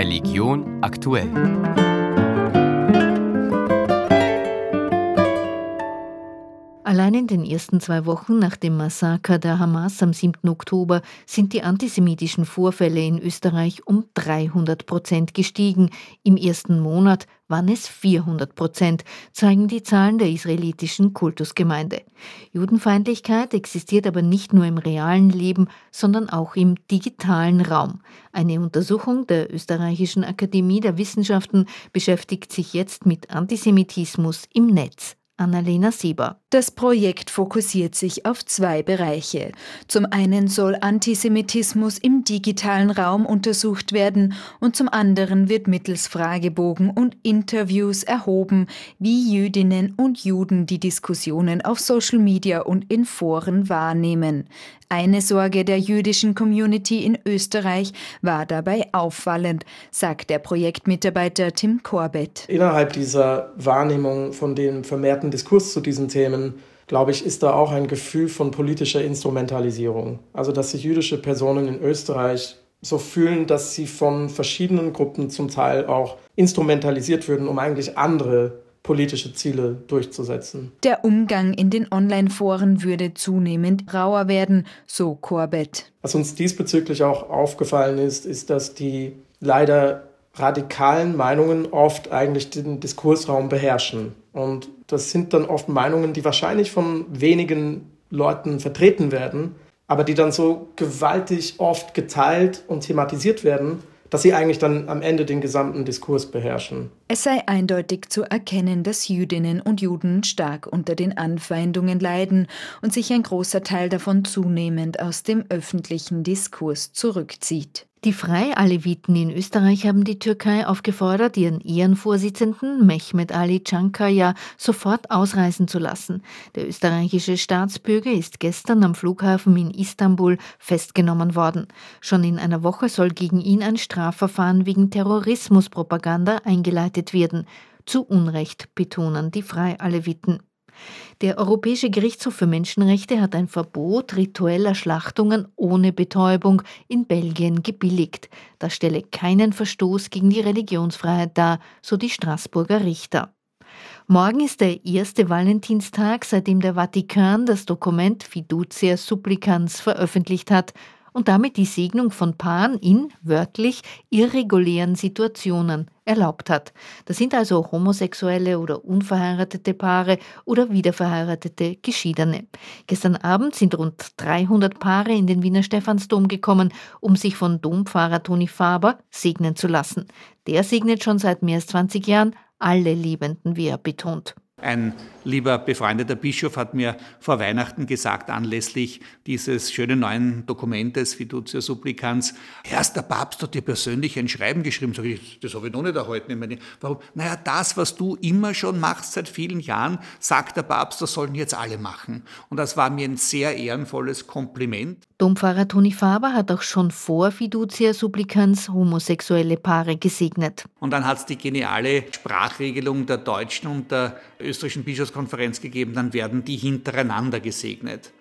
Religion aktuell. Allein in den ersten zwei Wochen nach dem Massaker der Hamas am 7. Oktober sind die antisemitischen Vorfälle in Österreich um 300 Prozent gestiegen. Im ersten Monat waren es 400 Prozent, zeigen die Zahlen der israelitischen Kultusgemeinde. Judenfeindlichkeit existiert aber nicht nur im realen Leben, sondern auch im digitalen Raum. Eine Untersuchung der Österreichischen Akademie der Wissenschaften beschäftigt sich jetzt mit Antisemitismus im Netz. Annalena Sieber. Das Projekt fokussiert sich auf zwei Bereiche. Zum einen soll Antisemitismus im digitalen Raum untersucht werden und zum anderen wird mittels Fragebogen und Interviews erhoben, wie Jüdinnen und Juden die Diskussionen auf Social Media und in Foren wahrnehmen. Eine Sorge der jüdischen Community in Österreich war dabei auffallend, sagt der Projektmitarbeiter Tim Corbett. Innerhalb dieser Wahrnehmung von dem vermehrten Diskurs zu diesen Themen glaube ich, ist da auch ein Gefühl von politischer Instrumentalisierung. Also, dass sich jüdische Personen in Österreich so fühlen, dass sie von verschiedenen Gruppen zum Teil auch instrumentalisiert würden, um eigentlich andere politische Ziele durchzusetzen. Der Umgang in den Online-Foren würde zunehmend rauer werden, so Corbett. Was uns diesbezüglich auch aufgefallen ist, ist, dass die leider radikalen Meinungen oft eigentlich den Diskursraum beherrschen. Und das sind dann oft Meinungen, die wahrscheinlich von wenigen Leuten vertreten werden, aber die dann so gewaltig oft geteilt und thematisiert werden, dass sie eigentlich dann am Ende den gesamten Diskurs beherrschen. Es sei eindeutig zu erkennen, dass Jüdinnen und Juden stark unter den Anfeindungen leiden und sich ein großer Teil davon zunehmend aus dem öffentlichen Diskurs zurückzieht. Die Freialeviten in Österreich haben die Türkei aufgefordert, ihren Ehrenvorsitzenden Mehmet Ali Cankaya sofort ausreisen zu lassen. Der österreichische Staatsbürger ist gestern am Flughafen in Istanbul festgenommen worden. Schon in einer Woche soll gegen ihn ein Strafverfahren wegen Terrorismuspropaganda eingeleitet werden. Zu Unrecht betonen die Freialeviten. Der Europäische Gerichtshof für Menschenrechte hat ein Verbot ritueller Schlachtungen ohne Betäubung in Belgien gebilligt. Das stelle keinen Verstoß gegen die Religionsfreiheit dar, so die Straßburger Richter. Morgen ist der erste Valentinstag, seitdem der Vatikan das Dokument Fiducia Supplicans veröffentlicht hat und damit die Segnung von Paaren in wörtlich irregulären Situationen erlaubt hat. Das sind also homosexuelle oder unverheiratete Paare oder wiederverheiratete Geschiedene. Gestern Abend sind rund 300 Paare in den Wiener Stephansdom gekommen, um sich von Dompfarrer Toni Faber segnen zu lassen. Der segnet schon seit mehr als 20 Jahren alle Liebenden, wie er betont. Ein lieber befreundeter Bischof hat mir vor Weihnachten gesagt, anlässlich dieses schönen neuen Dokumentes Fiducia Supplicans, erst der Papst hat dir persönlich ein Schreiben geschrieben. Sag ich, das habe ich noch nicht erhalten. Ich meine, warum? Naja, das, was du immer schon machst seit vielen Jahren, sagt der Papst, das sollen jetzt alle machen. Und das war mir ein sehr ehrenvolles Kompliment. Dompfarrer Toni Faber hat auch schon vor Fiducia Supplicans homosexuelle Paare gesegnet. Und dann hat es die geniale Sprachregelung der deutschen und der österreichischen Bischofskonferenz gegeben, dann werden die hintereinander gesegnet.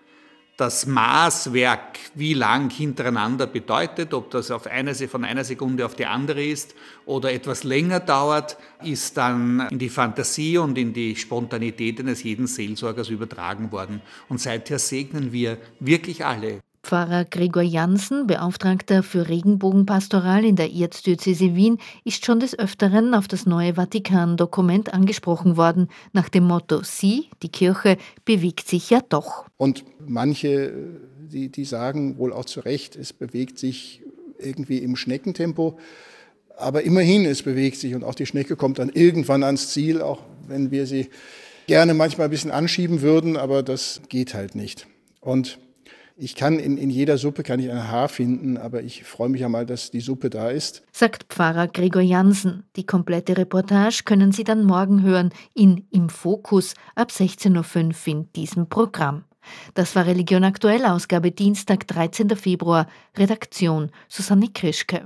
Das Maßwerk, wie lang hintereinander bedeutet, ob das auf eine, von einer Sekunde auf die andere ist oder etwas länger dauert, ist dann in die Fantasie und in die Spontanität eines jeden Seelsorgers übertragen worden. Und seither segnen wir wirklich alle. Pfarrer Gregor Janssen, Beauftragter für Regenbogenpastoral in der Erzdiözese Wien, ist schon des Öfteren auf das neue Vatikan-Dokument angesprochen worden, nach dem Motto: Sie, die Kirche, bewegt sich ja doch. Und manche, die, die sagen wohl auch zu Recht, es bewegt sich irgendwie im Schneckentempo. Aber immerhin, es bewegt sich und auch die Schnecke kommt dann irgendwann ans Ziel, auch wenn wir sie gerne manchmal ein bisschen anschieben würden, aber das geht halt nicht. Und ich kann in, in jeder Suppe kann ich ein Haar finden, aber ich freue mich ja mal, dass die Suppe da ist. Sagt Pfarrer Gregor Jansen. Die komplette Reportage können Sie dann morgen hören in Im Fokus ab 16.05 Uhr in diesem Programm. Das war Religion aktuell, Ausgabe Dienstag, 13. Februar. Redaktion Susanne Krischke.